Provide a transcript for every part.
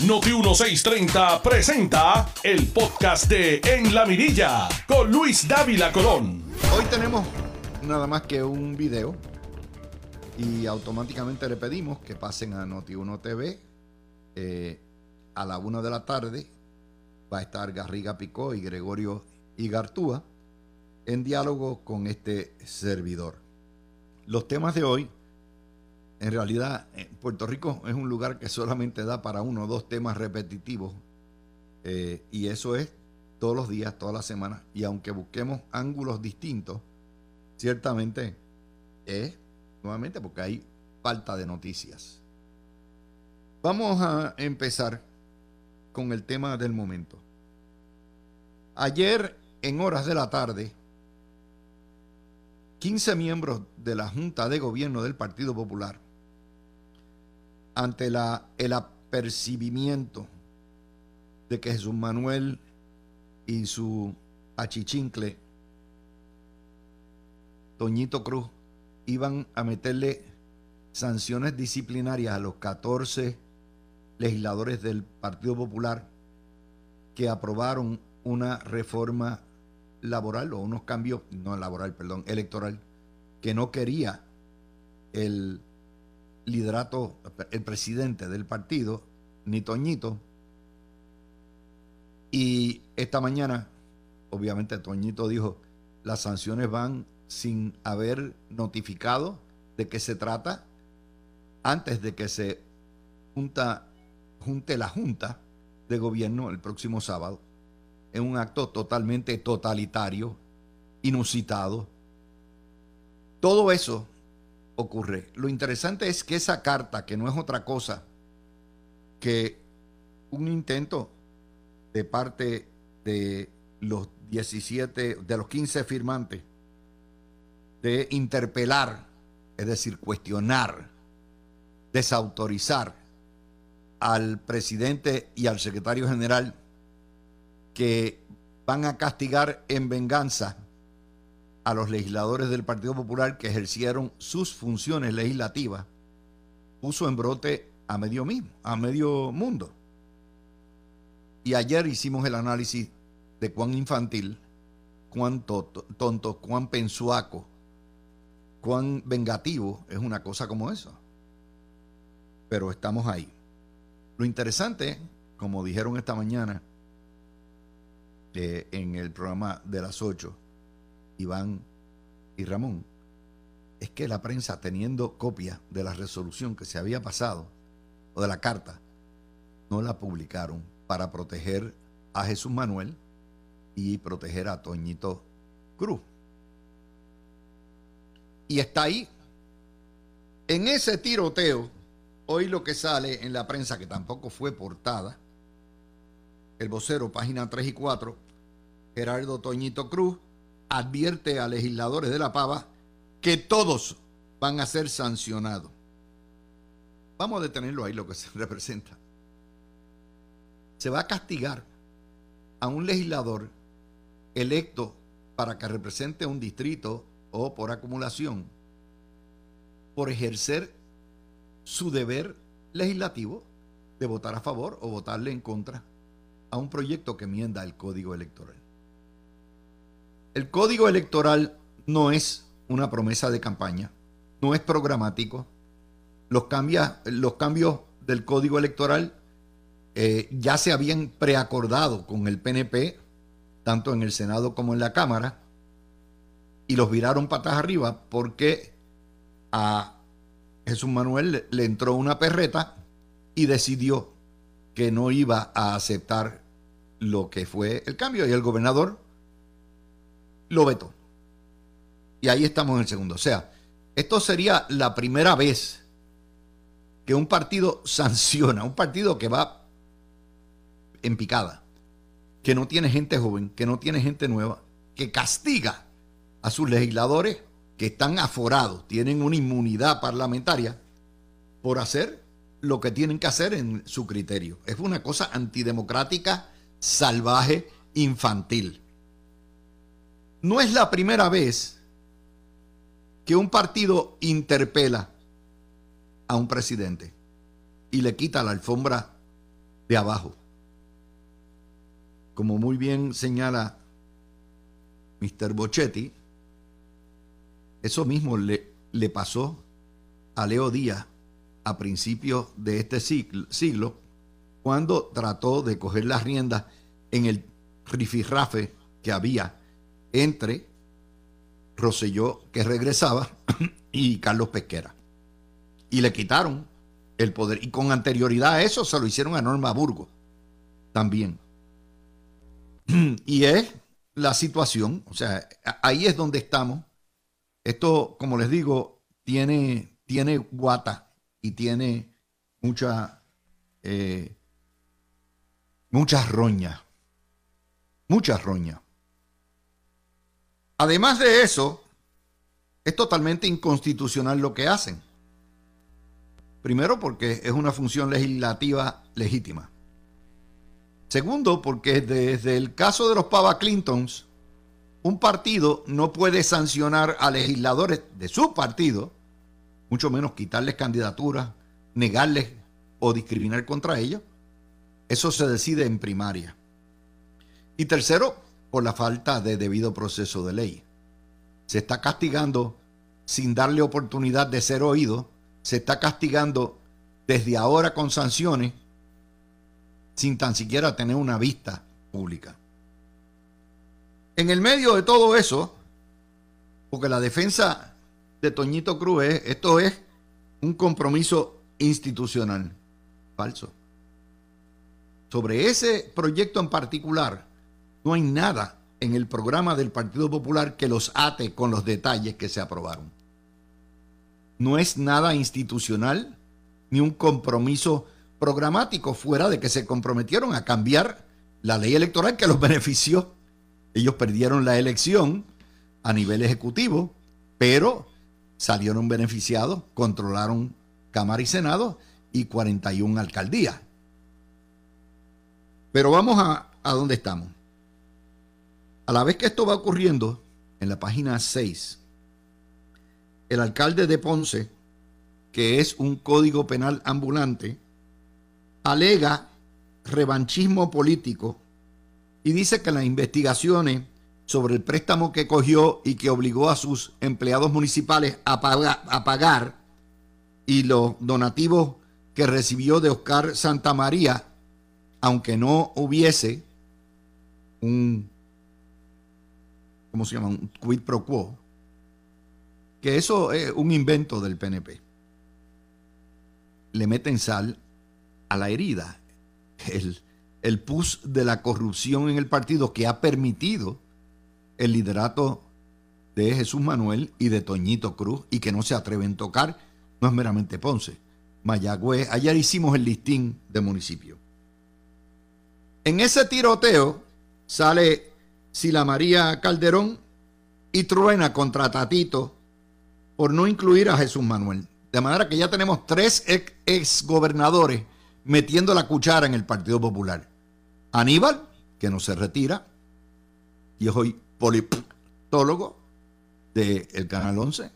Noti 1630 presenta el podcast de En la Mirilla con Luis Dávila Colón. Hoy tenemos nada más que un video y automáticamente le pedimos que pasen a Noti1 TV eh, a la una de la tarde. Va a estar Garriga Picó y Gregorio Igartúa en diálogo con este servidor. Los temas de hoy en realidad, Puerto Rico es un lugar que solamente da para uno o dos temas repetitivos. Eh, y eso es todos los días, todas las semanas. Y aunque busquemos ángulos distintos, ciertamente es nuevamente porque hay falta de noticias. Vamos a empezar con el tema del momento. Ayer, en horas de la tarde, 15 miembros de la Junta de Gobierno del Partido Popular ante el apercibimiento de que Jesús Manuel y su achichincle, Toñito Cruz, iban a meterle sanciones disciplinarias a los 14 legisladores del Partido Popular que aprobaron una reforma laboral o unos cambios, no laboral, perdón, electoral, que no quería el liderato, el presidente del partido, ni Toñito. Y esta mañana, obviamente Toñito dijo, las sanciones van sin haber notificado de qué se trata antes de que se junta, junte la Junta de Gobierno el próximo sábado, en un acto totalmente totalitario, inusitado. Todo eso ocurre. Lo interesante es que esa carta, que no es otra cosa que un intento de parte de los 17, de los 15 firmantes, de interpelar, es decir, cuestionar, desautorizar al presidente y al secretario general que van a castigar en venganza a los legisladores del Partido Popular que ejercieron sus funciones legislativas, puso en brote a medio mismo, a medio mundo. Y ayer hicimos el análisis de cuán infantil, cuán tonto, cuán pensuaco, cuán vengativo es una cosa como eso. Pero estamos ahí. Lo interesante, como dijeron esta mañana eh, en el programa de las 8, Iván y Ramón, es que la prensa, teniendo copia de la resolución que se había pasado, o de la carta, no la publicaron para proteger a Jesús Manuel y proteger a Toñito Cruz. Y está ahí. En ese tiroteo, hoy lo que sale en la prensa, que tampoco fue portada, el vocero, página 3 y 4, Gerardo Toñito Cruz, advierte a legisladores de la Pava que todos van a ser sancionados. Vamos a detenerlo ahí, lo que se representa. Se va a castigar a un legislador electo para que represente un distrito o por acumulación por ejercer su deber legislativo de votar a favor o votarle en contra a un proyecto que enmienda el código electoral. El código electoral no es una promesa de campaña, no es programático. Los, los cambios del código electoral eh, ya se habían preacordado con el PNP, tanto en el Senado como en la Cámara, y los viraron patas arriba porque a Jesús Manuel le entró una perreta y decidió que no iba a aceptar lo que fue el cambio y el gobernador lo vetó. Y ahí estamos en el segundo. O sea, esto sería la primera vez que un partido sanciona, un partido que va en picada, que no tiene gente joven, que no tiene gente nueva, que castiga a sus legisladores que están aforados, tienen una inmunidad parlamentaria por hacer lo que tienen que hacer en su criterio. Es una cosa antidemocrática, salvaje, infantil. No es la primera vez que un partido interpela a un presidente y le quita la alfombra de abajo. Como muy bien señala Mr. Bochetti, eso mismo le, le pasó a Leo Díaz a principios de este siglo, cuando trató de coger las riendas en el rifirrafe que había entre Roselló, que regresaba, y Carlos Pesquera. Y le quitaron el poder. Y con anterioridad a eso se lo hicieron a Norma Burgos también. Y es la situación, o sea, ahí es donde estamos. Esto, como les digo, tiene, tiene guata y tiene mucha, eh, muchas roñas. Muchas roñas. Además de eso, es totalmente inconstitucional lo que hacen. Primero porque es una función legislativa legítima. Segundo porque desde el caso de los Pava Clintons, un partido no puede sancionar a legisladores de su partido, mucho menos quitarles candidaturas, negarles o discriminar contra ellos. Eso se decide en primaria. Y tercero, por la falta de debido proceso de ley. Se está castigando sin darle oportunidad de ser oído se está castigando desde ahora con sanciones sin tan siquiera tener una vista pública. En el medio de todo eso, porque la defensa de Toñito Cruz es, esto es un compromiso institucional. Falso. Sobre ese proyecto en particular, no hay nada en el programa del Partido Popular que los ate con los detalles que se aprobaron no es nada institucional ni un compromiso programático fuera de que se comprometieron a cambiar la ley electoral que los benefició. Ellos perdieron la elección a nivel ejecutivo, pero salieron beneficiados, controlaron Cámara y Senado y 41 alcaldías. Pero vamos a, a dónde estamos. A la vez que esto va ocurriendo, en la página 6 el alcalde de Ponce, que es un código penal ambulante, alega revanchismo político y dice que las investigaciones sobre el préstamo que cogió y que obligó a sus empleados municipales a, pagar, y los donativos que recibió de Oscar Santa María, aunque no hubiese un, ¿cómo se llama? Un quid pro quo, que eso es un invento del PNP. Le meten sal a la herida. El, el pus de la corrupción en el partido que ha permitido el liderato de Jesús Manuel y de Toñito Cruz y que no se atreven a tocar, no es meramente Ponce. Mayagüez, ayer hicimos el listín de municipio. En ese tiroteo sale Sila María Calderón y truena contra Tatito por no incluir a Jesús Manuel. De manera que ya tenemos tres ex gobernadores metiendo la cuchara en el Partido Popular. Aníbal, que no se retira, y es hoy politólogo del Canal 11.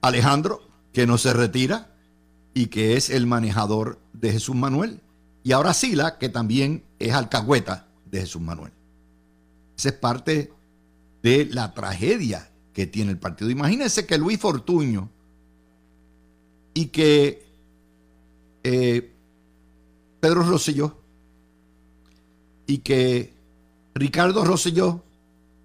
Alejandro, que no se retira y que es el manejador de Jesús Manuel. Y ahora Sila, que también es alcahueta de Jesús Manuel. Esa es parte de la tragedia que tiene el partido. Imagínense que Luis Fortuño y que eh, Pedro Rosselló y que Ricardo Rosselló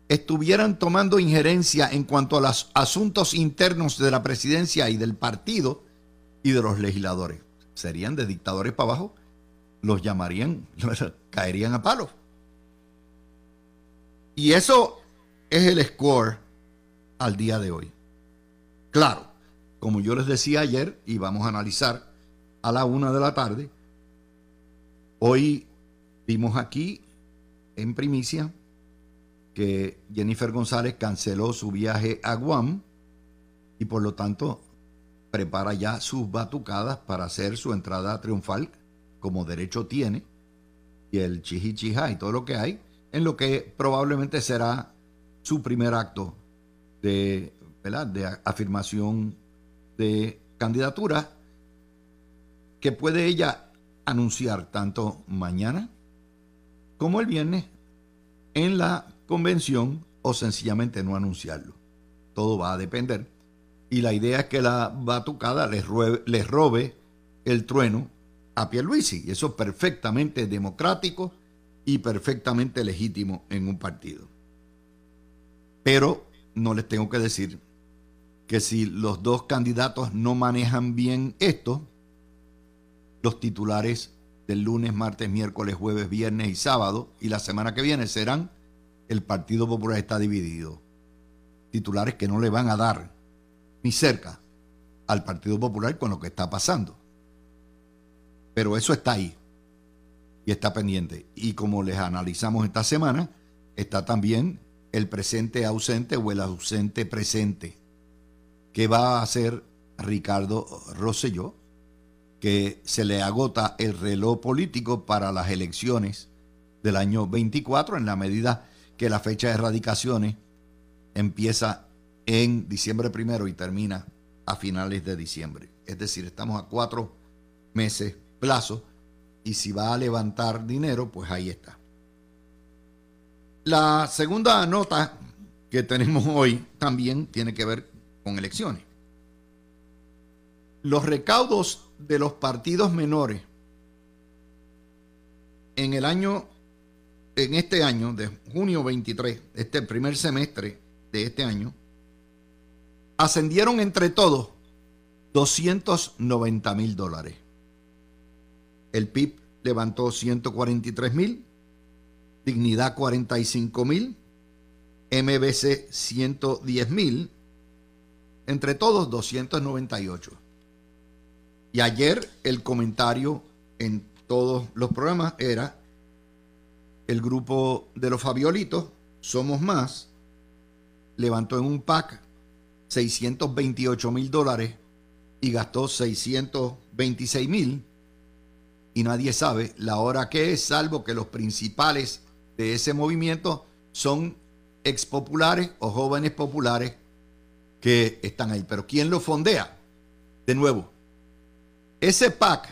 estuvieran tomando injerencia en cuanto a los asuntos internos de la presidencia y del partido y de los legisladores. Serían de dictadores para abajo, los llamarían, caerían a palos. Y eso es el score al día de hoy. Claro, como yo les decía ayer, y vamos a analizar a la una de la tarde, hoy vimos aquí en primicia que Jennifer González canceló su viaje a Guam y por lo tanto prepara ya sus batucadas para hacer su entrada triunfal como derecho tiene y el chihichija y todo lo que hay en lo que probablemente será su primer acto de, de afirmación de candidatura que puede ella anunciar tanto mañana como el viernes en la convención o sencillamente no anunciarlo. Todo va a depender. Y la idea es que la batucada les les robe el trueno a Pierluisi. Y eso es perfectamente democrático y perfectamente legítimo en un partido. Pero no les tengo que decir que si los dos candidatos no manejan bien esto, los titulares del lunes, martes, miércoles, jueves, viernes y sábado y la semana que viene serán el Partido Popular está dividido. Titulares que no le van a dar ni cerca al Partido Popular con lo que está pasando. Pero eso está ahí y está pendiente. Y como les analizamos esta semana, está también el presente ausente o el ausente presente. que va a hacer Ricardo Rosselló? Que se le agota el reloj político para las elecciones del año 24 en la medida que la fecha de erradicaciones empieza en diciembre primero y termina a finales de diciembre. Es decir, estamos a cuatro meses plazo y si va a levantar dinero, pues ahí está. La segunda nota que tenemos hoy también tiene que ver con elecciones. Los recaudos de los partidos menores en el año, en este año de junio 23, este primer semestre de este año, ascendieron entre todos 290 mil dólares. El PIB levantó 143 mil, Dignidad 45 mil, MBC 110 mil, entre todos 298. Y ayer el comentario en todos los programas era el grupo de los Fabiolitos, Somos Más, levantó en un pack 628 mil dólares y gastó 626 mil y nadie sabe la hora que es, salvo que los principales de ese movimiento son expopulares o jóvenes populares que están ahí. Pero ¿quién lo fondea? De nuevo, ese PAC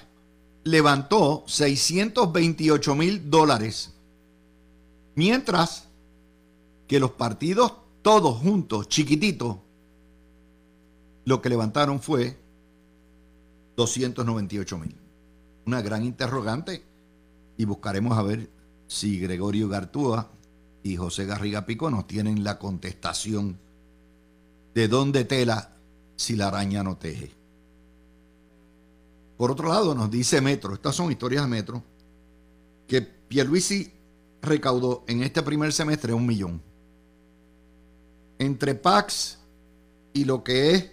levantó 628 mil dólares, mientras que los partidos todos juntos, chiquititos, lo que levantaron fue 298 mil una gran interrogante y buscaremos a ver si Gregorio Gartúa y José Garriga Pico nos tienen la contestación de dónde tela si la araña no teje. Por otro lado, nos dice Metro, estas son historias de Metro, que Pierluisi recaudó en este primer semestre un millón. Entre Pax y lo que es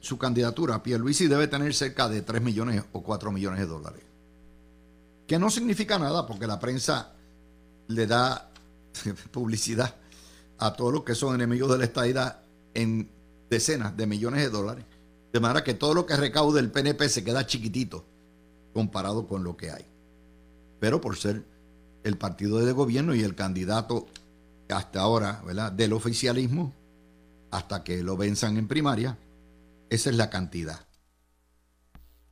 su candidatura, Pierluisi debe tener cerca de 3 millones o 4 millones de dólares. Que no significa nada porque la prensa le da publicidad a todos los que son enemigos de la estadidad en decenas de millones de dólares. De manera que todo lo que recaude el PNP se queda chiquitito comparado con lo que hay. Pero por ser el partido de gobierno y el candidato hasta ahora ¿verdad? del oficialismo, hasta que lo venzan en primaria, esa es la cantidad.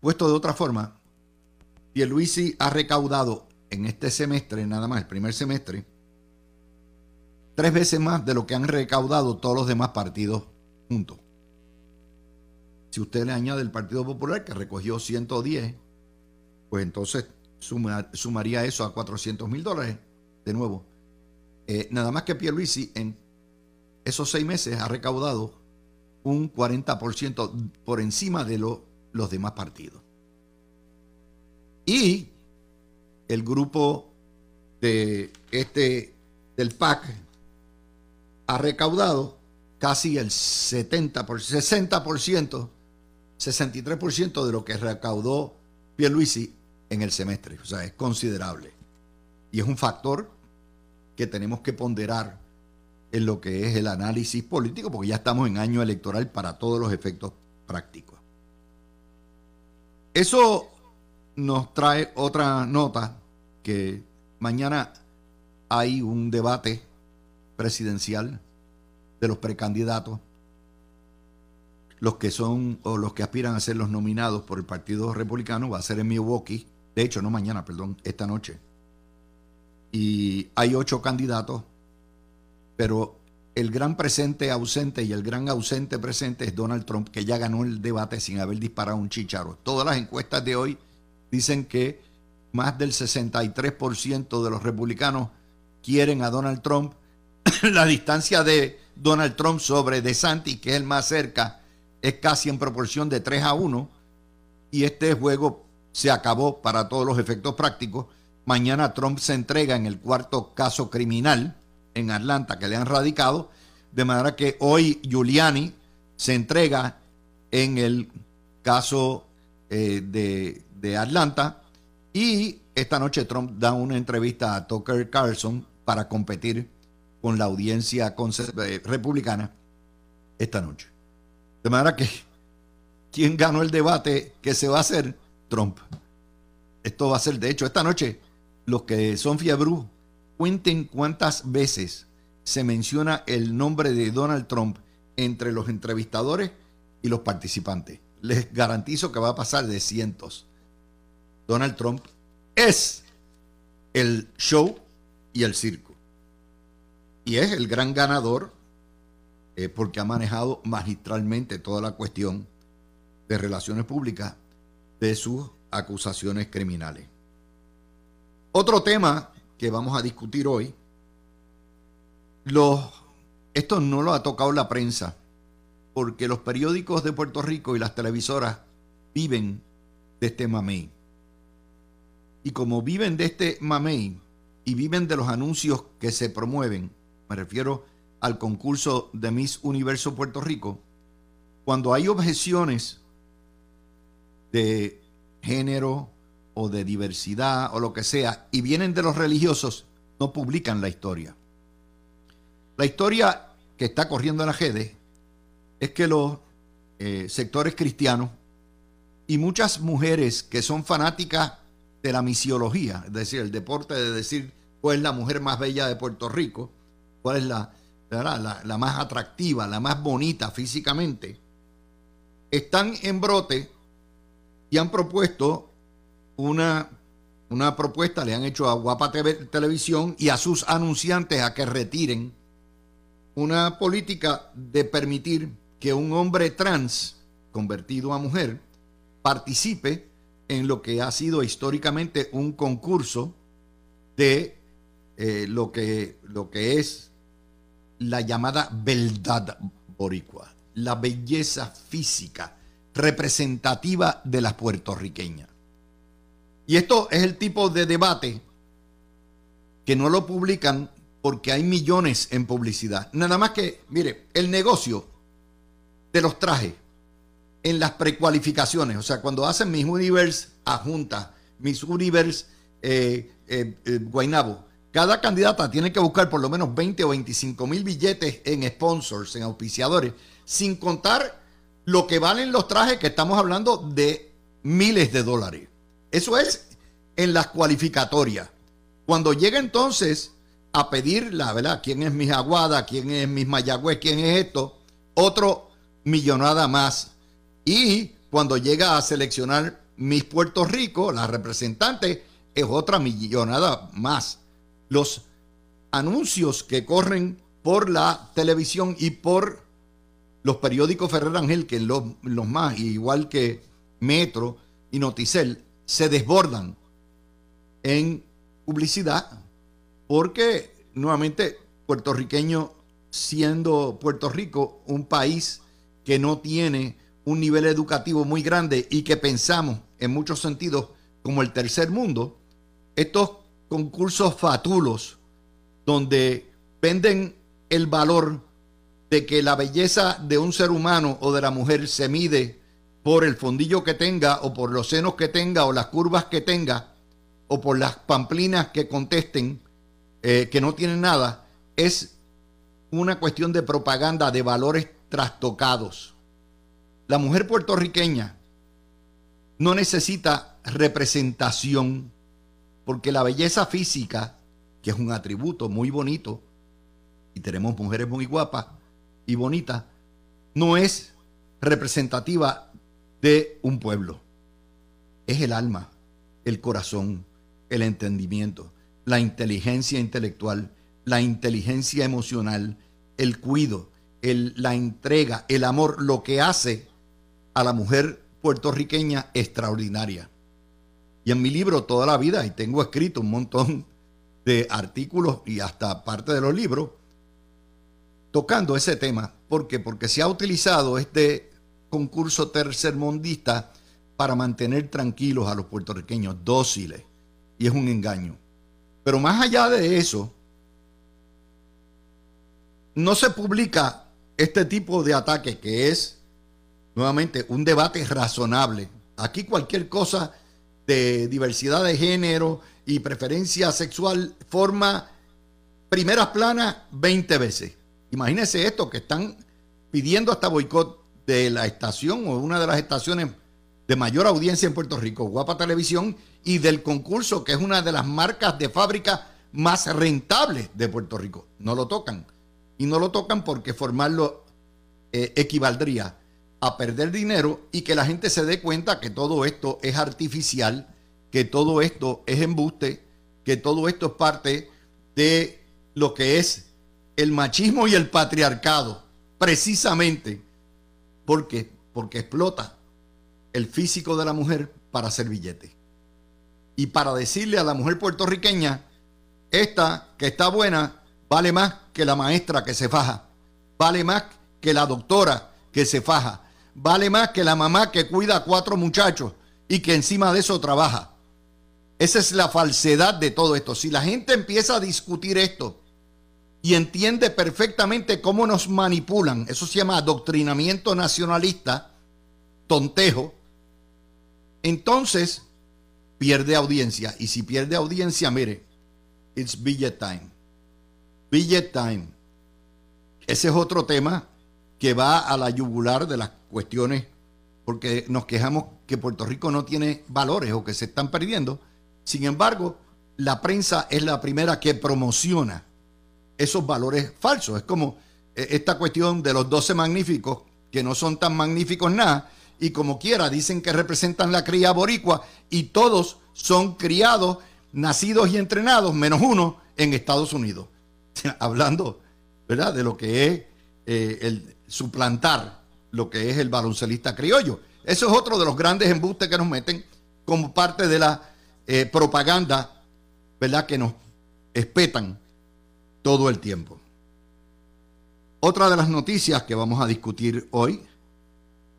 Puesto de otra forma, Pierluisi ha recaudado en este semestre, nada más, el primer semestre, tres veces más de lo que han recaudado todos los demás partidos juntos. Si usted le añade el Partido Popular, que recogió 110, pues entonces sumaría eso a 400 mil dólares. De nuevo, eh, nada más que Pierluisi en esos seis meses ha recaudado un 40% por encima de los demás partidos. Y el grupo de este del PAC ha recaudado casi el 70%, 60%, 63% de lo que recaudó Pierluisi en el semestre. O sea, es considerable. Y es un factor que tenemos que ponderar en lo que es el análisis político, porque ya estamos en año electoral para todos los efectos prácticos. Eso nos trae otra nota que mañana hay un debate presidencial de los precandidatos, los que son o los que aspiran a ser los nominados por el Partido Republicano, va a ser en Milwaukee De hecho, no mañana, perdón, esta noche. Y hay ocho candidatos, pero el gran presente ausente y el gran ausente presente es Donald Trump, que ya ganó el debate sin haber disparado un chicharo. Todas las encuestas de hoy dicen que más del 63% de los republicanos quieren a Donald Trump. la distancia de Donald Trump sobre DeSantis, que es el más cerca, es casi en proporción de 3 a 1. Y este juego se acabó para todos los efectos prácticos. Mañana Trump se entrega en el cuarto caso criminal en Atlanta que le han radicado, de manera que hoy Giuliani se entrega en el caso eh, de, de Atlanta y esta noche Trump da una entrevista a Tucker Carlson para competir con la audiencia eh, republicana esta noche. De manera que, ¿quién ganó el debate que se va a hacer? Trump. Esto va a ser, de hecho, esta noche, los que son fiebru cuenten cuántas veces se menciona el nombre de Donald Trump entre los entrevistadores y los participantes. Les garantizo que va a pasar de cientos. Donald Trump es el show y el circo. Y es el gran ganador eh, porque ha manejado magistralmente toda la cuestión de relaciones públicas de sus acusaciones criminales. Otro tema que vamos a discutir hoy. Esto no lo ha tocado la prensa, porque los periódicos de Puerto Rico y las televisoras viven de este mamey. Y como viven de este mamey y viven de los anuncios que se promueven, me refiero al concurso de Miss Universo Puerto Rico, cuando hay objeciones de género, o de diversidad o lo que sea y vienen de los religiosos, no publican la historia. La historia que está corriendo en la GEDE es que los eh, sectores cristianos y muchas mujeres que son fanáticas de la misiología, es decir, el deporte de decir cuál es la mujer más bella de Puerto Rico, cuál es la, la, la más atractiva, la más bonita físicamente, están en brote y han propuesto una, una propuesta, le han hecho a Guapa Televisión y a sus anunciantes a que retiren una política de permitir que un hombre trans convertido a mujer participe en lo que ha sido históricamente un concurso de eh, lo, que, lo que es la llamada beldad boricua, la belleza física representativa de las puertorriqueñas. Y esto es el tipo de debate que no lo publican porque hay millones en publicidad. Nada más que, mire, el negocio de los trajes en las precualificaciones, o sea, cuando hacen Miss Universe a Junta, Miss Universe eh, eh, eh, Guainabo, cada candidata tiene que buscar por lo menos 20 o 25 mil billetes en sponsors, en auspiciadores, sin contar lo que valen los trajes, que estamos hablando de miles de dólares. Eso es en las cualificatorias. Cuando llega entonces a pedir la verdad, quién es mi Aguada, quién es mi Mayagüez, quién es esto, otro millonada más. Y cuando llega a seleccionar mis Puerto Rico, la representante, es otra millonada más. Los anuncios que corren por la televisión y por los periódicos Ferrer Ángel, que los, los más, igual que Metro y Noticel, se desbordan en publicidad porque nuevamente puertorriqueño siendo Puerto Rico un país que no tiene un nivel educativo muy grande y que pensamos en muchos sentidos como el tercer mundo, estos concursos fatulos donde venden el valor de que la belleza de un ser humano o de la mujer se mide por el fondillo que tenga o por los senos que tenga o las curvas que tenga o por las pamplinas que contesten eh, que no tienen nada, es una cuestión de propaganda de valores trastocados. La mujer puertorriqueña no necesita representación porque la belleza física, que es un atributo muy bonito, y tenemos mujeres muy guapas y bonitas, no es representativa de un pueblo. Es el alma, el corazón, el entendimiento, la inteligencia intelectual, la inteligencia emocional, el cuido, el, la entrega, el amor, lo que hace a la mujer puertorriqueña extraordinaria. Y en mi libro toda la vida, y tengo escrito un montón de artículos y hasta parte de los libros, tocando ese tema. ¿Por qué? Porque se ha utilizado este concurso tercermundista para mantener tranquilos a los puertorriqueños, dóciles. Y es un engaño. Pero más allá de eso, no se publica este tipo de ataque que es, nuevamente, un debate razonable. Aquí cualquier cosa de diversidad de género y preferencia sexual forma primeras planas 20 veces. Imagínense esto, que están pidiendo hasta boicot de la estación o una de las estaciones de mayor audiencia en Puerto Rico, Guapa Televisión, y del concurso, que es una de las marcas de fábrica más rentables de Puerto Rico. No lo tocan. Y no lo tocan porque formarlo eh, equivaldría a perder dinero y que la gente se dé cuenta que todo esto es artificial, que todo esto es embuste, que todo esto es parte de lo que es el machismo y el patriarcado, precisamente porque porque explota el físico de la mujer para hacer billete. Y para decirle a la mujer puertorriqueña, esta que está buena, vale más que la maestra que se faja, vale más que la doctora que se faja, vale más que la mamá que cuida a cuatro muchachos y que encima de eso trabaja. Esa es la falsedad de todo esto. Si la gente empieza a discutir esto y entiende perfectamente cómo nos manipulan, eso se llama adoctrinamiento nacionalista, tontejo, entonces pierde audiencia. Y si pierde audiencia, mire, it's billet time. Billet time. Ese es otro tema que va a la yugular de las cuestiones, porque nos quejamos que Puerto Rico no tiene valores o que se están perdiendo. Sin embargo, la prensa es la primera que promociona esos valores falsos. Es como eh, esta cuestión de los 12 magníficos, que no son tan magníficos nada, y como quiera dicen que representan la cría boricua y todos son criados, nacidos y entrenados, menos uno, en Estados Unidos. Hablando, ¿verdad?, de lo que es eh, el suplantar lo que es el baloncelista criollo. Eso es otro de los grandes embustes que nos meten como parte de la eh, propaganda, ¿verdad?, que nos espetan todo el tiempo. Otra de las noticias que vamos a discutir hoy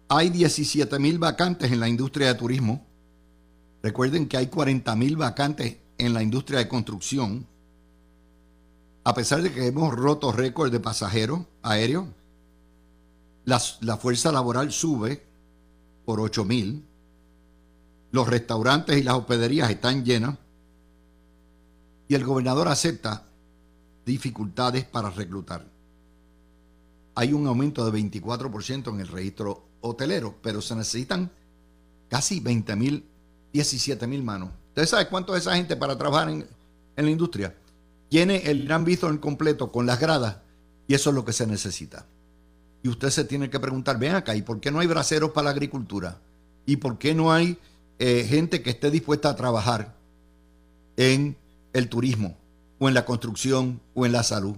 hay 17 mil vacantes en la industria de turismo. Recuerden que hay 40 mil vacantes en la industria de construcción. A pesar de que hemos roto récord de pasajeros aéreos, la, fuerza laboral sube por 8 mil. Los restaurantes y las hospederías están llenas. Y el gobernador acepta dificultades para reclutar. Hay un aumento de 24% en el registro hotelero, pero se necesitan casi 20 mil, 17 mil manos. ¿Ustedes saben cuánto es esa gente para trabajar en, la industria? Tiene el Gran Bistro completo con las gradas y eso es lo que se necesita. Y usted se tiene que preguntar, ven acá, ¿y por qué no hay braceros para la agricultura? ¿Y por qué no hay eh, gente que esté dispuesta a trabajar en el turismo o en la construcción o en la salud?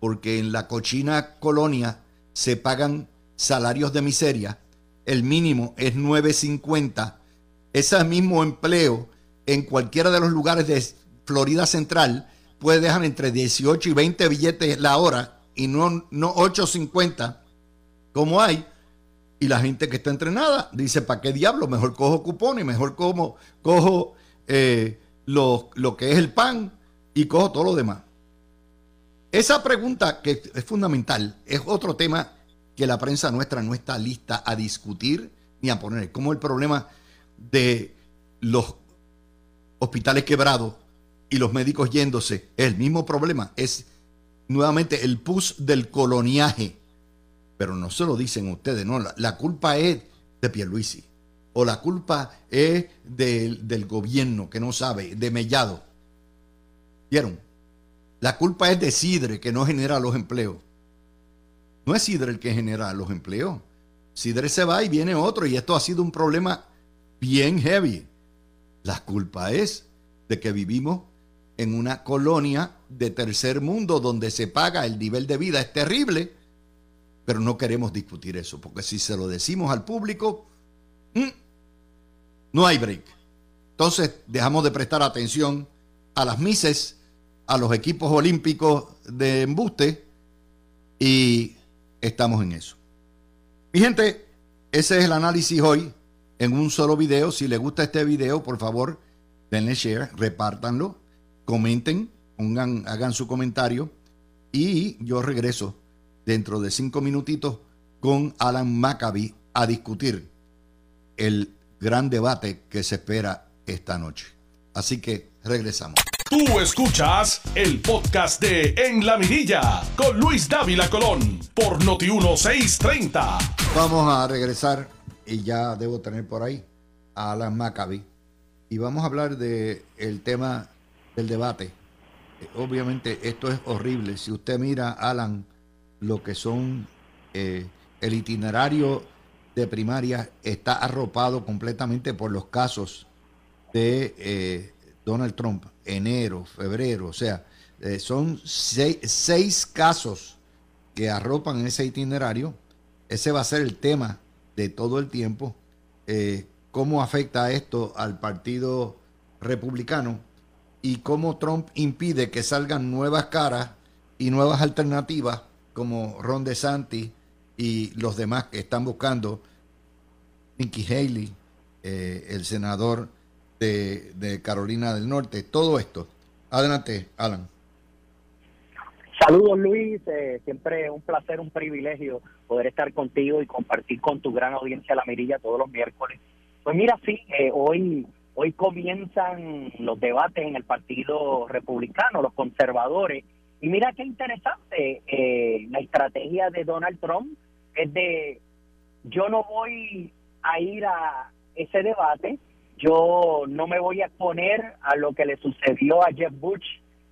Porque en la cochina colonia se pagan salarios de miseria, el mínimo es 9.50. Ese mismo empleo en cualquiera de los lugares de Florida Central puede dejar entre 18 y 20 billetes la hora y no, no 8.50 como hay. Y la gente que está entrenada dice, ¿para qué diablo? Mejor cojo cupones, mejor como, cojo eh, lo, lo que es el pan y cojo todo lo demás. Esa pregunta que es fundamental es otro tema que la prensa nuestra no está lista a discutir ni a poner. Como el problema de los hospitales quebrados y los médicos yéndose el mismo problema. Es nuevamente el pus del coloniaje. Pero no se lo dicen ustedes, no. La, culpa es de Pierluisi. O la culpa es del gobierno que no sabe, de Mellado. ¿Vieron? La culpa es de Sidre que no genera los empleos. No es Sidre el que genera los empleos. Sidre se va y viene otro y esto ha sido un problema bien heavy. La culpa es de que vivimos en una colonia de tercer mundo donde se paga el nivel de vida es terrible, pero no queremos discutir eso, porque si se lo decimos al público, no hay break. Entonces dejamos de prestar atención a las mises, a los equipos olímpicos de embuste y estamos en eso. Mi gente, ese es el análisis hoy en un solo video. Si les gusta este video, por favor, denle share, repártanlo, comenten, hagan su comentario y yo regreso dentro de cinco minutitos con Alan Maccabi a discutir el gran debate que se espera esta noche. Así que regresamos. Tú escuchas el podcast de En la Mirilla con Luis Dávila Colón por Noti 1630. Vamos a regresar y ya debo tener por ahí a Alan Maccabi y vamos a hablar de tema del debate. Eh, obviamente esto es horrible. Si usted mira, Alan, lo que son eh, el itinerario de primaria está arropado completamente por los casos de eh, Donald Trump, enero, febrero, o sea, son seis, seis casos que arropan ese itinerario. Ese va a ser el tema de todo el tiempo, eh, cómo afecta esto al Partido Republicano y cómo Trump impide que salgan nuevas caras y nuevas alternativas como Ron DeSantis y los demás que están buscando, Nikki Haley, eh, el senador de, Carolina del Norte, todo esto. Adelante, Alan. Saludos Luis, eh, siempre un placer, un privilegio poder estar contigo y compartir con tu gran audiencia La Mirilla todos los miércoles. Pues mira, sí, eh, hoy hoy comienzan los debates en el Partido Republicano, los conservadores, y mira qué interesante, eh, la estrategia de Donald Trump es de yo no voy a ir a ese debate, yo no me voy a exponer a lo que le sucedió a Jeff Bush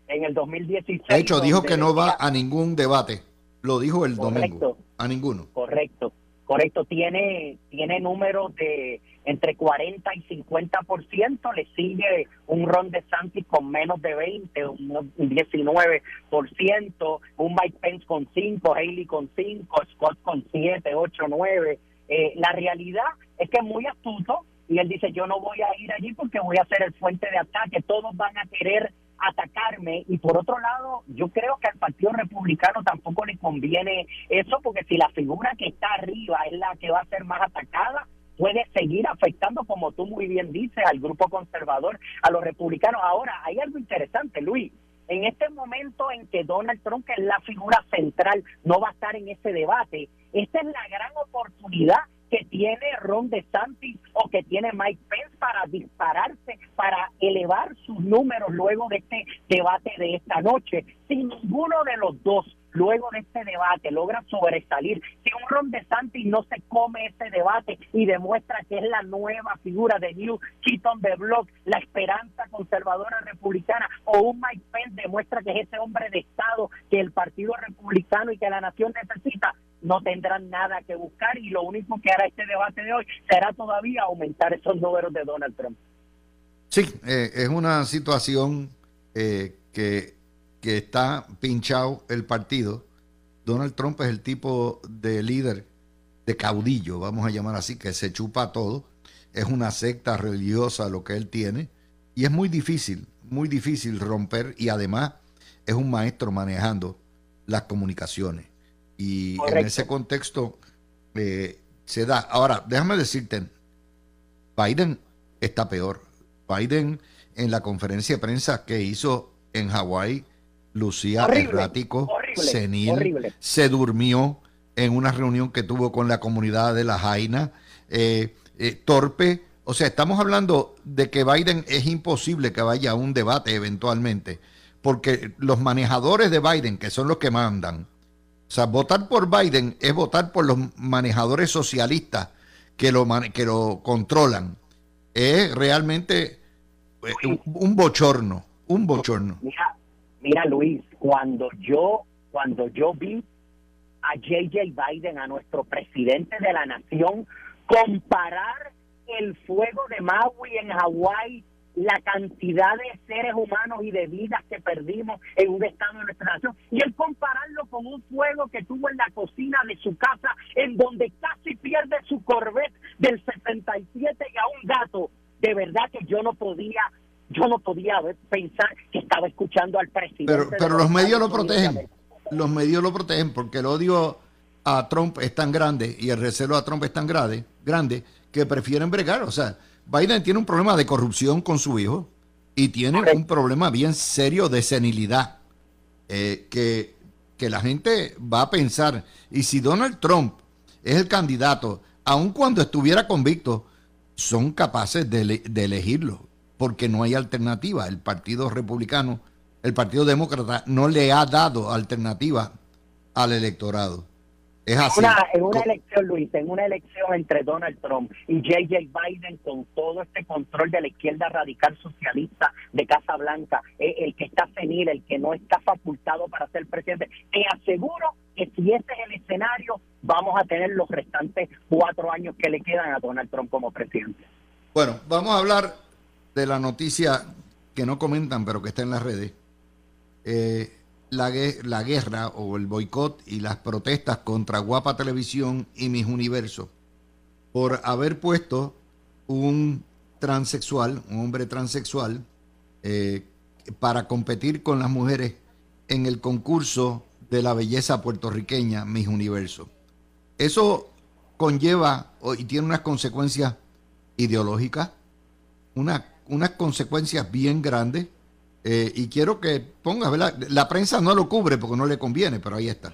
en el 2016. De hecho, dijo que no va a ningún debate. Lo dijo el domingo. A ninguno. Correcto. Correcto. Tiene, tiene números de entre 40 y 50%. Le sigue un Ron de Santi con menos de 20, un 19%, un Mike Pence con 5, Haley con 5, Scott con 7, 8, 9. la realidad es que es muy astuto y él dice yo no voy a ir allí porque voy a ser el fuente de ataque. Todos van a querer atacarme y por otro lado yo creo que al Partido Republicano tampoco le conviene eso porque si la figura que está arriba es la que va a ser más atacada puede seguir afectando como tú muy bien dices al grupo conservador a los republicanos. Ahora hay algo interesante Luis. En este momento en que Donald Trump que es la figura central no va a estar en ese debate. Esta es la gran oportunidad que tiene Ron DeSantis o que tiene Mike Pence para dispararse, para elevar sus números luego de este debate de esta noche. Si ninguno de los dos luego de este debate logra sobresalir, si un Ron DeSantis no se come ese debate y demuestra que es la nueva figura de New Keaton de Block, la esperanza conservadora republicana, o un Mike Pence demuestra que es ese hombre de Estado que el Partido Republicano y que la nación necesita, no tendrán nada que buscar y lo único que hará este debate de hoy será todavía aumentar esos números de Donald Trump. Sí, eh, es una situación eh, que, que está pinchado el partido. Donald Trump es el tipo de líder, de caudillo, vamos a llamar así, que se chupa todo. Es una secta religiosa lo que él tiene. Y es muy difícil, muy difícil romper y además es un maestro manejando las comunicaciones. Y en ese contexto eh, se da. Ahora, déjame decirte, Biden está peor. Biden en la conferencia de prensa que hizo en Hawái, lucía errático, senil, se durmió en una reunión que tuvo con la comunidad de la Jaina, eh, eh, torpe. O sea, estamos hablando de que Biden es imposible que vaya a un debate eventualmente, porque los manejadores de Biden, que son los que mandan, o sea, votar por Biden es votar por los manejadores socialistas que lo, que lo controlan. Es realmente eh, un bochorno, un bochorno. Mira, mira Luis, cuando yo, cuando yo vi a JJ Biden, a nuestro presidente de la nación, comparar el fuego de Maui en Hawái la cantidad de seres humanos y de vidas que perdimos en un estado de nuestra nación. Y el compararlo con un fuego que tuvo en la cocina de su casa en donde casi pierde su Corvette del 77 y a un gato. De verdad que yo no podía yo no podía pensar que estaba escuchando al presidente pero, pero los medios lo protegen. Los medios lo protegen porque el odio a Trump es tan grande y el recelo a Trump es tan grande grande que prefieren bregar. O sea Biden tiene un problema de corrupción con su hijo y tiene un problema bien serio de senilidad eh, que, que la gente va a pensar. Y si Donald Trump es el candidato, aun cuando estuviera convicto, son capaces de, de elegirlo, porque no hay alternativa. El Partido Republicano, el Partido Demócrata no le ha dado alternativa al electorado. Es así. en una elección, Luis, en una elección entre Donald Trump y J.J. Biden con todo este control de la izquierda radical socialista de Casa Blanca, eh, el que está senil, el que no está facultado para ser presidente, te aseguro que si ese es el escenario, vamos a tener los restantes cuatro años que le quedan a Donald Trump como presidente. Bueno, vamos a hablar de la noticia que no comentan, pero que está en las redes. Eh, la, guerra o el boicot y las protestas contra Guapa Televisión y Mis Universos por haber puesto un transexual, un hombre transexual, eh, para competir con las mujeres en el concurso de la belleza puertorriqueña Mis Universo. Eso conlleva y tiene unas consecuencias ideológicas, unas consecuencias bien grandes eh, y quiero que pongas, ¿verdad? La prensa no lo cubre porque no le conviene, pero ahí está.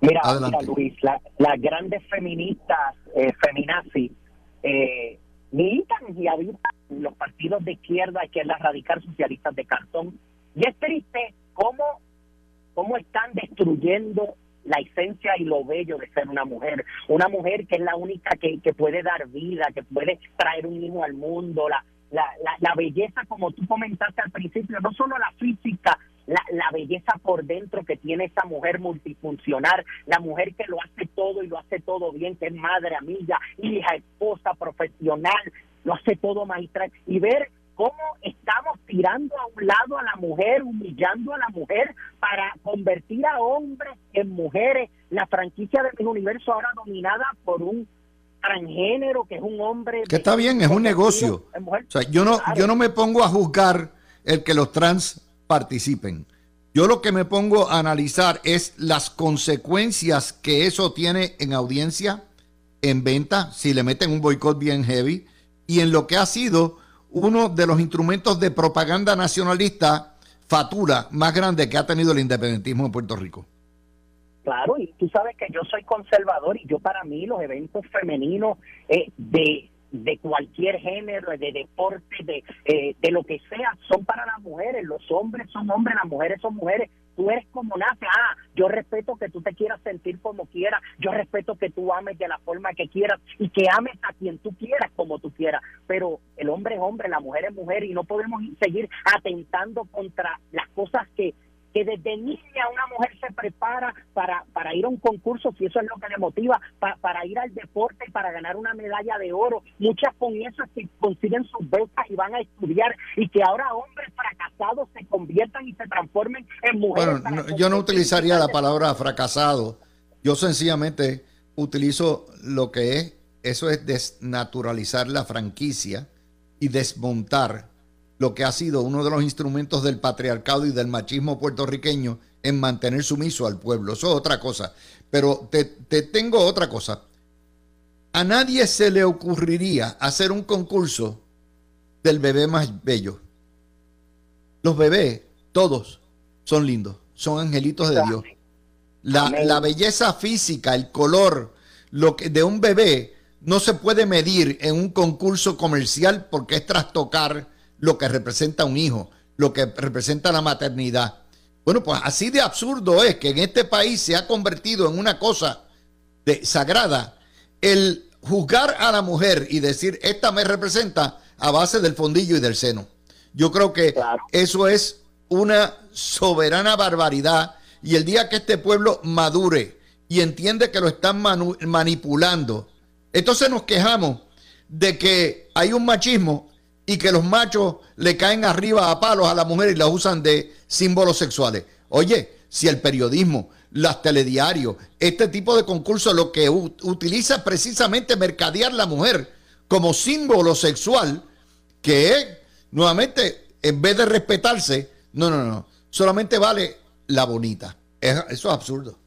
Mira, Luis, las grandes feministas, eh, feminazis, eh, militan y habitan los partidos de izquierda, que es la radical socialistas de cartón. Y es triste cómo, cómo están destruyendo la esencia y lo bello de ser una mujer. Una mujer que es la única que, que puede dar vida, que puede traer un hijo al mundo, la, la, la, belleza, como tú comentaste al principio, no solo la física, la, la, belleza por dentro que tiene esa mujer multifuncional, la mujer que lo hace todo y lo hace todo bien, que es madre, amiga, hija, esposa, profesional, lo hace todo magistral. Y ver cómo estamos tirando a un lado a la mujer, humillando a la mujer para convertir a hombres en mujeres. La franquicia de universo ahora dominada por un transgénero, que es un hombre... Que está bien, es un negocio. O sea, yo no, yo no me pongo a juzgar el que los trans participen. Yo lo que me pongo a analizar es las consecuencias que eso tiene en audiencia, en venta, si le meten un boicot bien heavy, y en lo que ha sido uno de los instrumentos de propaganda nacionalista fatura más grande que ha tenido el independentismo en Puerto Rico. Claro, y tú sabes que yo soy conservador y yo para mí los eventos femeninos eh, de, de cualquier género, de deporte, de, eh, de lo que sea, son para las mujeres. Los hombres son hombres, las mujeres son mujeres. Tú eres como nace. Ah, yo respeto que tú te quieras sentir como quieras. Yo respeto que tú ames de la forma que quieras y que ames a quien tú quieras como tú quieras. Pero el hombre es hombre, la mujer es mujer y no podemos seguir atentando contra las cosas que que desde niña una mujer se prepara para, para ir a un concurso, si eso es lo que le motiva, para ir al deporte, para ganar una medalla de oro. Muchas con eso que consiguen sus becas y van a estudiar y que ahora hombres fracasados se conviertan y se transformen en mujeres. Bueno, yo no utilizaría la palabra fracasado. Yo sencillamente utilizo lo que es, eso es desnaturalizar la franquicia y desmontar lo que ha sido uno de los instrumentos del patriarcado y del machismo puertorriqueño en mantener sumiso al pueblo. Eso es otra cosa. Pero te, tengo otra cosa. A nadie se le ocurriría hacer un concurso del bebé más bello. Los bebés, todos, son lindos, son angelitos de Dios. La, la, belleza física, el color lo que, de un bebé no se puede medir en un concurso comercial porque es trastocar lo que representa un hijo, lo que representa la maternidad. Bueno, pues así de absurdo es que en este país se ha convertido en una cosa de, sagrada el juzgar a la mujer y decir, esta me representa a base del fondillo y del seno. Yo creo que eso es una soberana barbaridad y el día que este pueblo madure y entiende que lo están manipulando, entonces nos quejamos de que hay un machismo y que los machos le caen arriba a palos a la mujer y la usan de símbolos sexuales. Oye, si el periodismo, las telediarios, este tipo de concursos lo que utiliza precisamente mercadear la mujer como símbolo sexual, que nuevamente, en vez de respetarse, no, no, no, solamente vale la bonita. eso es absurdo.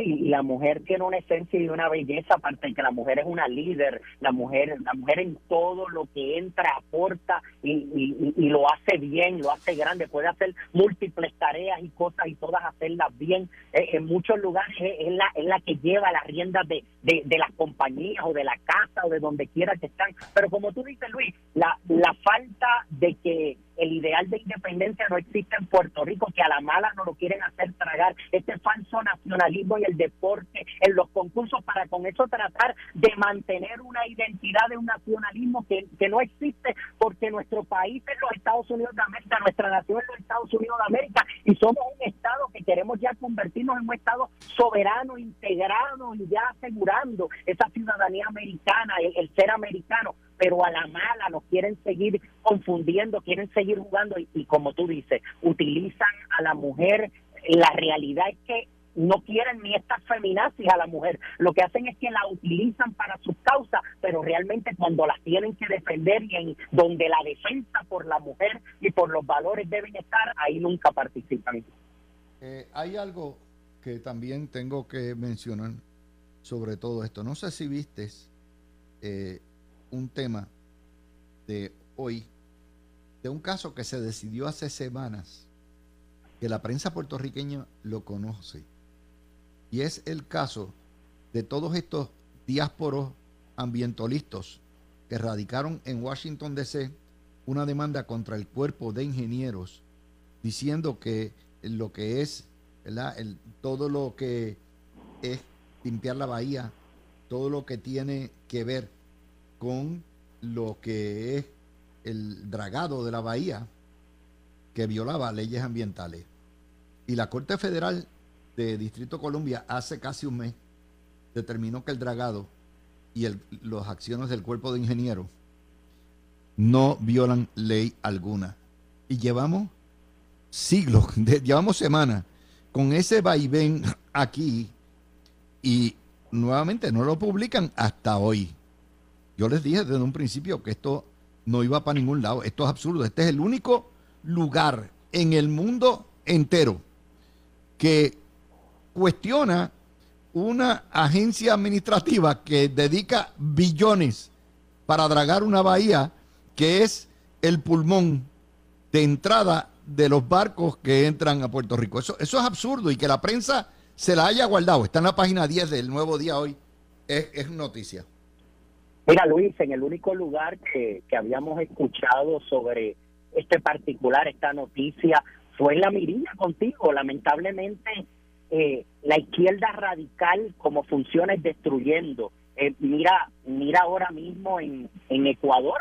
Y, la mujer tiene una esencia y una belleza, aparte de que la mujer es una líder, la mujer, la mujer en todo lo que entra aporta y, lo hace bien, lo hace grande, puede hacer múltiples tareas y cosas y todas hacerlas bien. Eh, en muchos lugares es, la, es la que lleva las riendas de, de, de, las compañías o de la casa o de donde quiera que están. Pero como tú dices, Luis, la, la falta de que el ideal de independencia no existe en Puerto Rico, que a la mala no lo quieren hacer tragar, este falso nacionalismo y el deporte en los concursos para con eso tratar de mantener una identidad de un nacionalismo que, no existe porque nuestro país es los Estados Unidos de América, nuestra nación es los Estados Unidos de América y somos un Estado que queremos ya convertirnos en un Estado soberano, integrado y ya asegurando esa ciudadanía americana, el ser americano pero a la mala nos quieren seguir confundiendo, quieren seguir jugando y, como tú dices, utilizan a la mujer. La realidad es que no quieren ni estas feminazis a la mujer. Lo que hacen es que la utilizan para sus causas, pero realmente cuando las tienen que defender y en donde la defensa por la mujer y por los valores deben estar, ahí nunca participan. Eh, hay algo que también tengo que mencionar sobre todo esto. No sé si vistes eh, un tema de hoy, de un caso que se decidió hace semanas, que la prensa puertorriqueña lo conoce, y es el caso de todos estos diásporos ambientalistas que radicaron en Washington, D.C. una demanda contra el cuerpo de ingenieros, diciendo que lo que es El, todo lo que es limpiar la bahía, todo lo que tiene que ver con lo que es el dragado de la bahía que violaba leyes ambientales. Y la Corte Federal de Distrito Columbia hace casi un mes determinó que el dragado y las acciones del cuerpo de ingenieros no violan ley alguna. Y llevamos siglos, llevamos semanas con ese vaivén aquí y nuevamente no lo publican hasta hoy. Yo les dije desde un principio que esto no iba para ningún lado. Esto es absurdo. Este es el único lugar en el mundo entero que cuestiona una agencia administrativa que dedica billones para dragar una bahía que es el pulmón de entrada de los barcos que entran a Puerto Rico. Eso, es absurdo y que la prensa se la haya guardado. Está en la página 10 del Nuevo Día hoy. Es noticia. Mira, Luis, en el único lugar que, que habíamos escuchado sobre este particular, esta noticia, fue en la mirilla contigo. Lamentablemente, eh, la izquierda radical como funciona es destruyendo. Eh, mira, mira ahora mismo en, en Ecuador,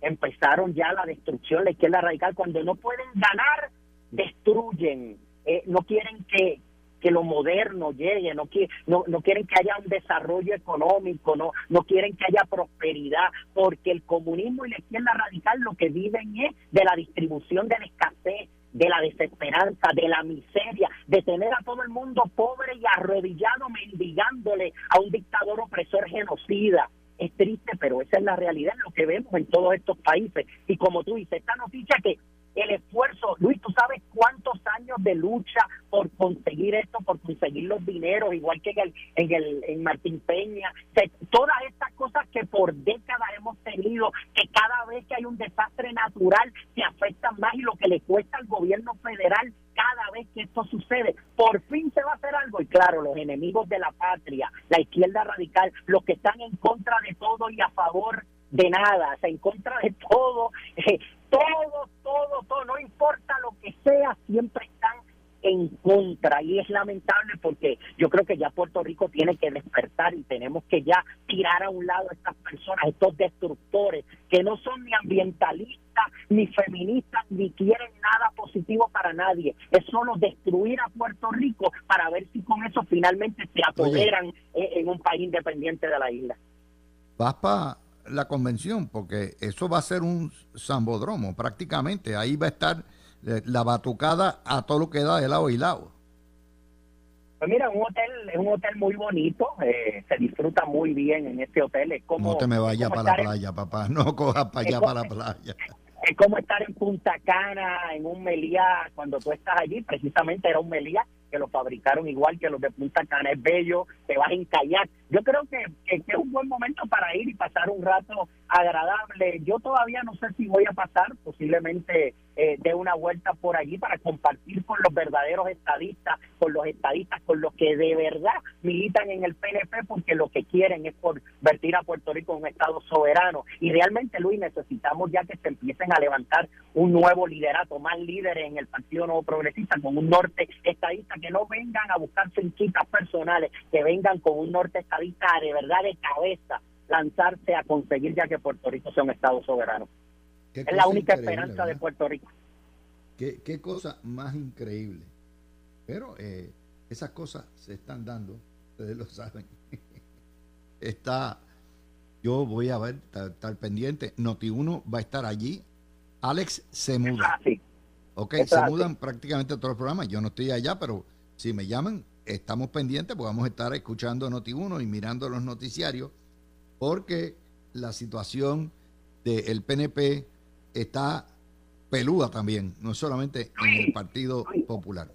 empezaron ya la destrucción, la izquierda radical, cuando no pueden ganar, destruyen. Eh, no quieren que, que lo moderno llegue, no, no, no quieren que haya un desarrollo económico, no, no quieren que haya prosperidad, porque el comunismo y la izquierda radical lo que viven es de la distribución de la escasez, de la desesperanza, de la miseria, de tener a todo el mundo pobre y arrodillado mendigándole a un dictador opresor genocida. Es triste, pero esa es la realidad, lo que vemos en todos estos países. Y como tú dices, esta noticia que el esfuerzo, Luis, tú sabes cuántos años de lucha por conseguir esto, por conseguir los dineros, igual que en el, en el en Martín Peña, todas estas cosas que por décadas hemos tenido, que cada vez que hay un desastre natural se afectan más y lo que le cuesta al gobierno federal cada vez que esto sucede, por fin se va a hacer algo. Y claro, los enemigos de la patria, la izquierda radical, los que están en contra de todo y a favor de nada, o sea, en contra de todo, eh, todo, todo, todo, no importa lo que sea, siempre están en contra. Y es lamentable porque yo creo que ya Puerto Rico tiene que despertar y tenemos que ya tirar a un lado a estas personas, estos destructores que no son ni ambientalistas ni feministas ni quieren nada positivo para nadie, es solo destruir a Puerto Rico para ver si con eso finalmente se apoderan en, un país independiente de la isla. Vas para la convención, porque eso va a ser un zambodromo prácticamente. Ahí va a estar eh, la batucada a todo lo que da de lado y lado. Pues mira, un hotel es un hotel muy bonito, eh, se disfruta muy bien en este hotel. Es como, no te me vayas para la playa, papá, no cojas para allá para la playa. Es como estar en Punta Cana, en un Melía, cuando tú estás allí, precisamente era un Melía que lo fabricaron igual que los de Punta Cana, es bello, te vas en kayak. Yo creo que, que, es un buen momento para ir y pasar un rato agradable. Yo todavía no sé si voy a pasar, posiblemente eh, de una vuelta por allí para compartir con los verdaderos estadistas, con los estadistas, con los que de verdad militan en el PNP porque lo que quieren es convertir a Puerto Rico en un Estado soberano. Y realmente, Luis, necesitamos ya que se empiecen a levantar un nuevo liderato, más líderes en el Partido Nuevo Progresista, con un norte estadista que no vengan a buscar finquitas personales, que vengan con un norte estadista de verdad de cabeza, lanzarse a conseguir ya que Puerto Rico sea un Estado soberano. Es la única esperanza de Puerto Rico. Qué, qué, cosa más increíble. Pero eh, esas cosas se están dando, ustedes lo saben. Está, yo voy a ver, estar, pendiente. Noti1 va a estar allí. Alex se muda. Ah, sí. Ok, se mudan prácticamente todos los programas. Yo no estoy allá, pero si me llaman, estamos pendientes, porque vamos a estar escuchando Noti1 y mirando los noticiarios, porque la situación del PNP está peluda también, no solamente en el Partido Popular.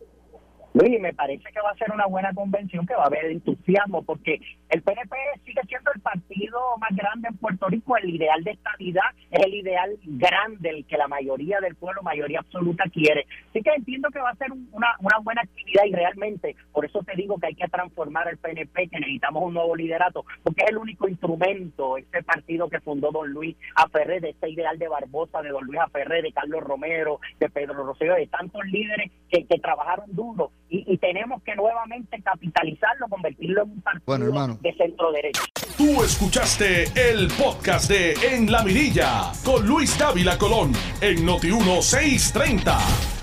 Luis, me parece que va a ser una buena convención, que va a haber entusiasmo, porque el PNP sigue siendo el partido más grande en Puerto Rico, el ideal de estabilidad es el ideal grande, el que la mayoría del pueblo, mayoría absoluta quiere. Así que entiendo que va a ser una, buena actividad y realmente, por eso te digo que hay que transformar el PNP, que necesitamos un nuevo liderato, porque es el único instrumento, ese partido que fundó don Luis Aferré, de este ideal de Barbosa, de don Luis Aferré, de Carlos Romero, de Pedro Rosselló, de tantos líderes que, que trabajaron duro y, tenemos que nuevamente capitalizarlo, convertirlo en un partido de centro derecho. Tú escuchaste el podcast de En la Mirilla con Luis Dávila Colón en Noti 1630.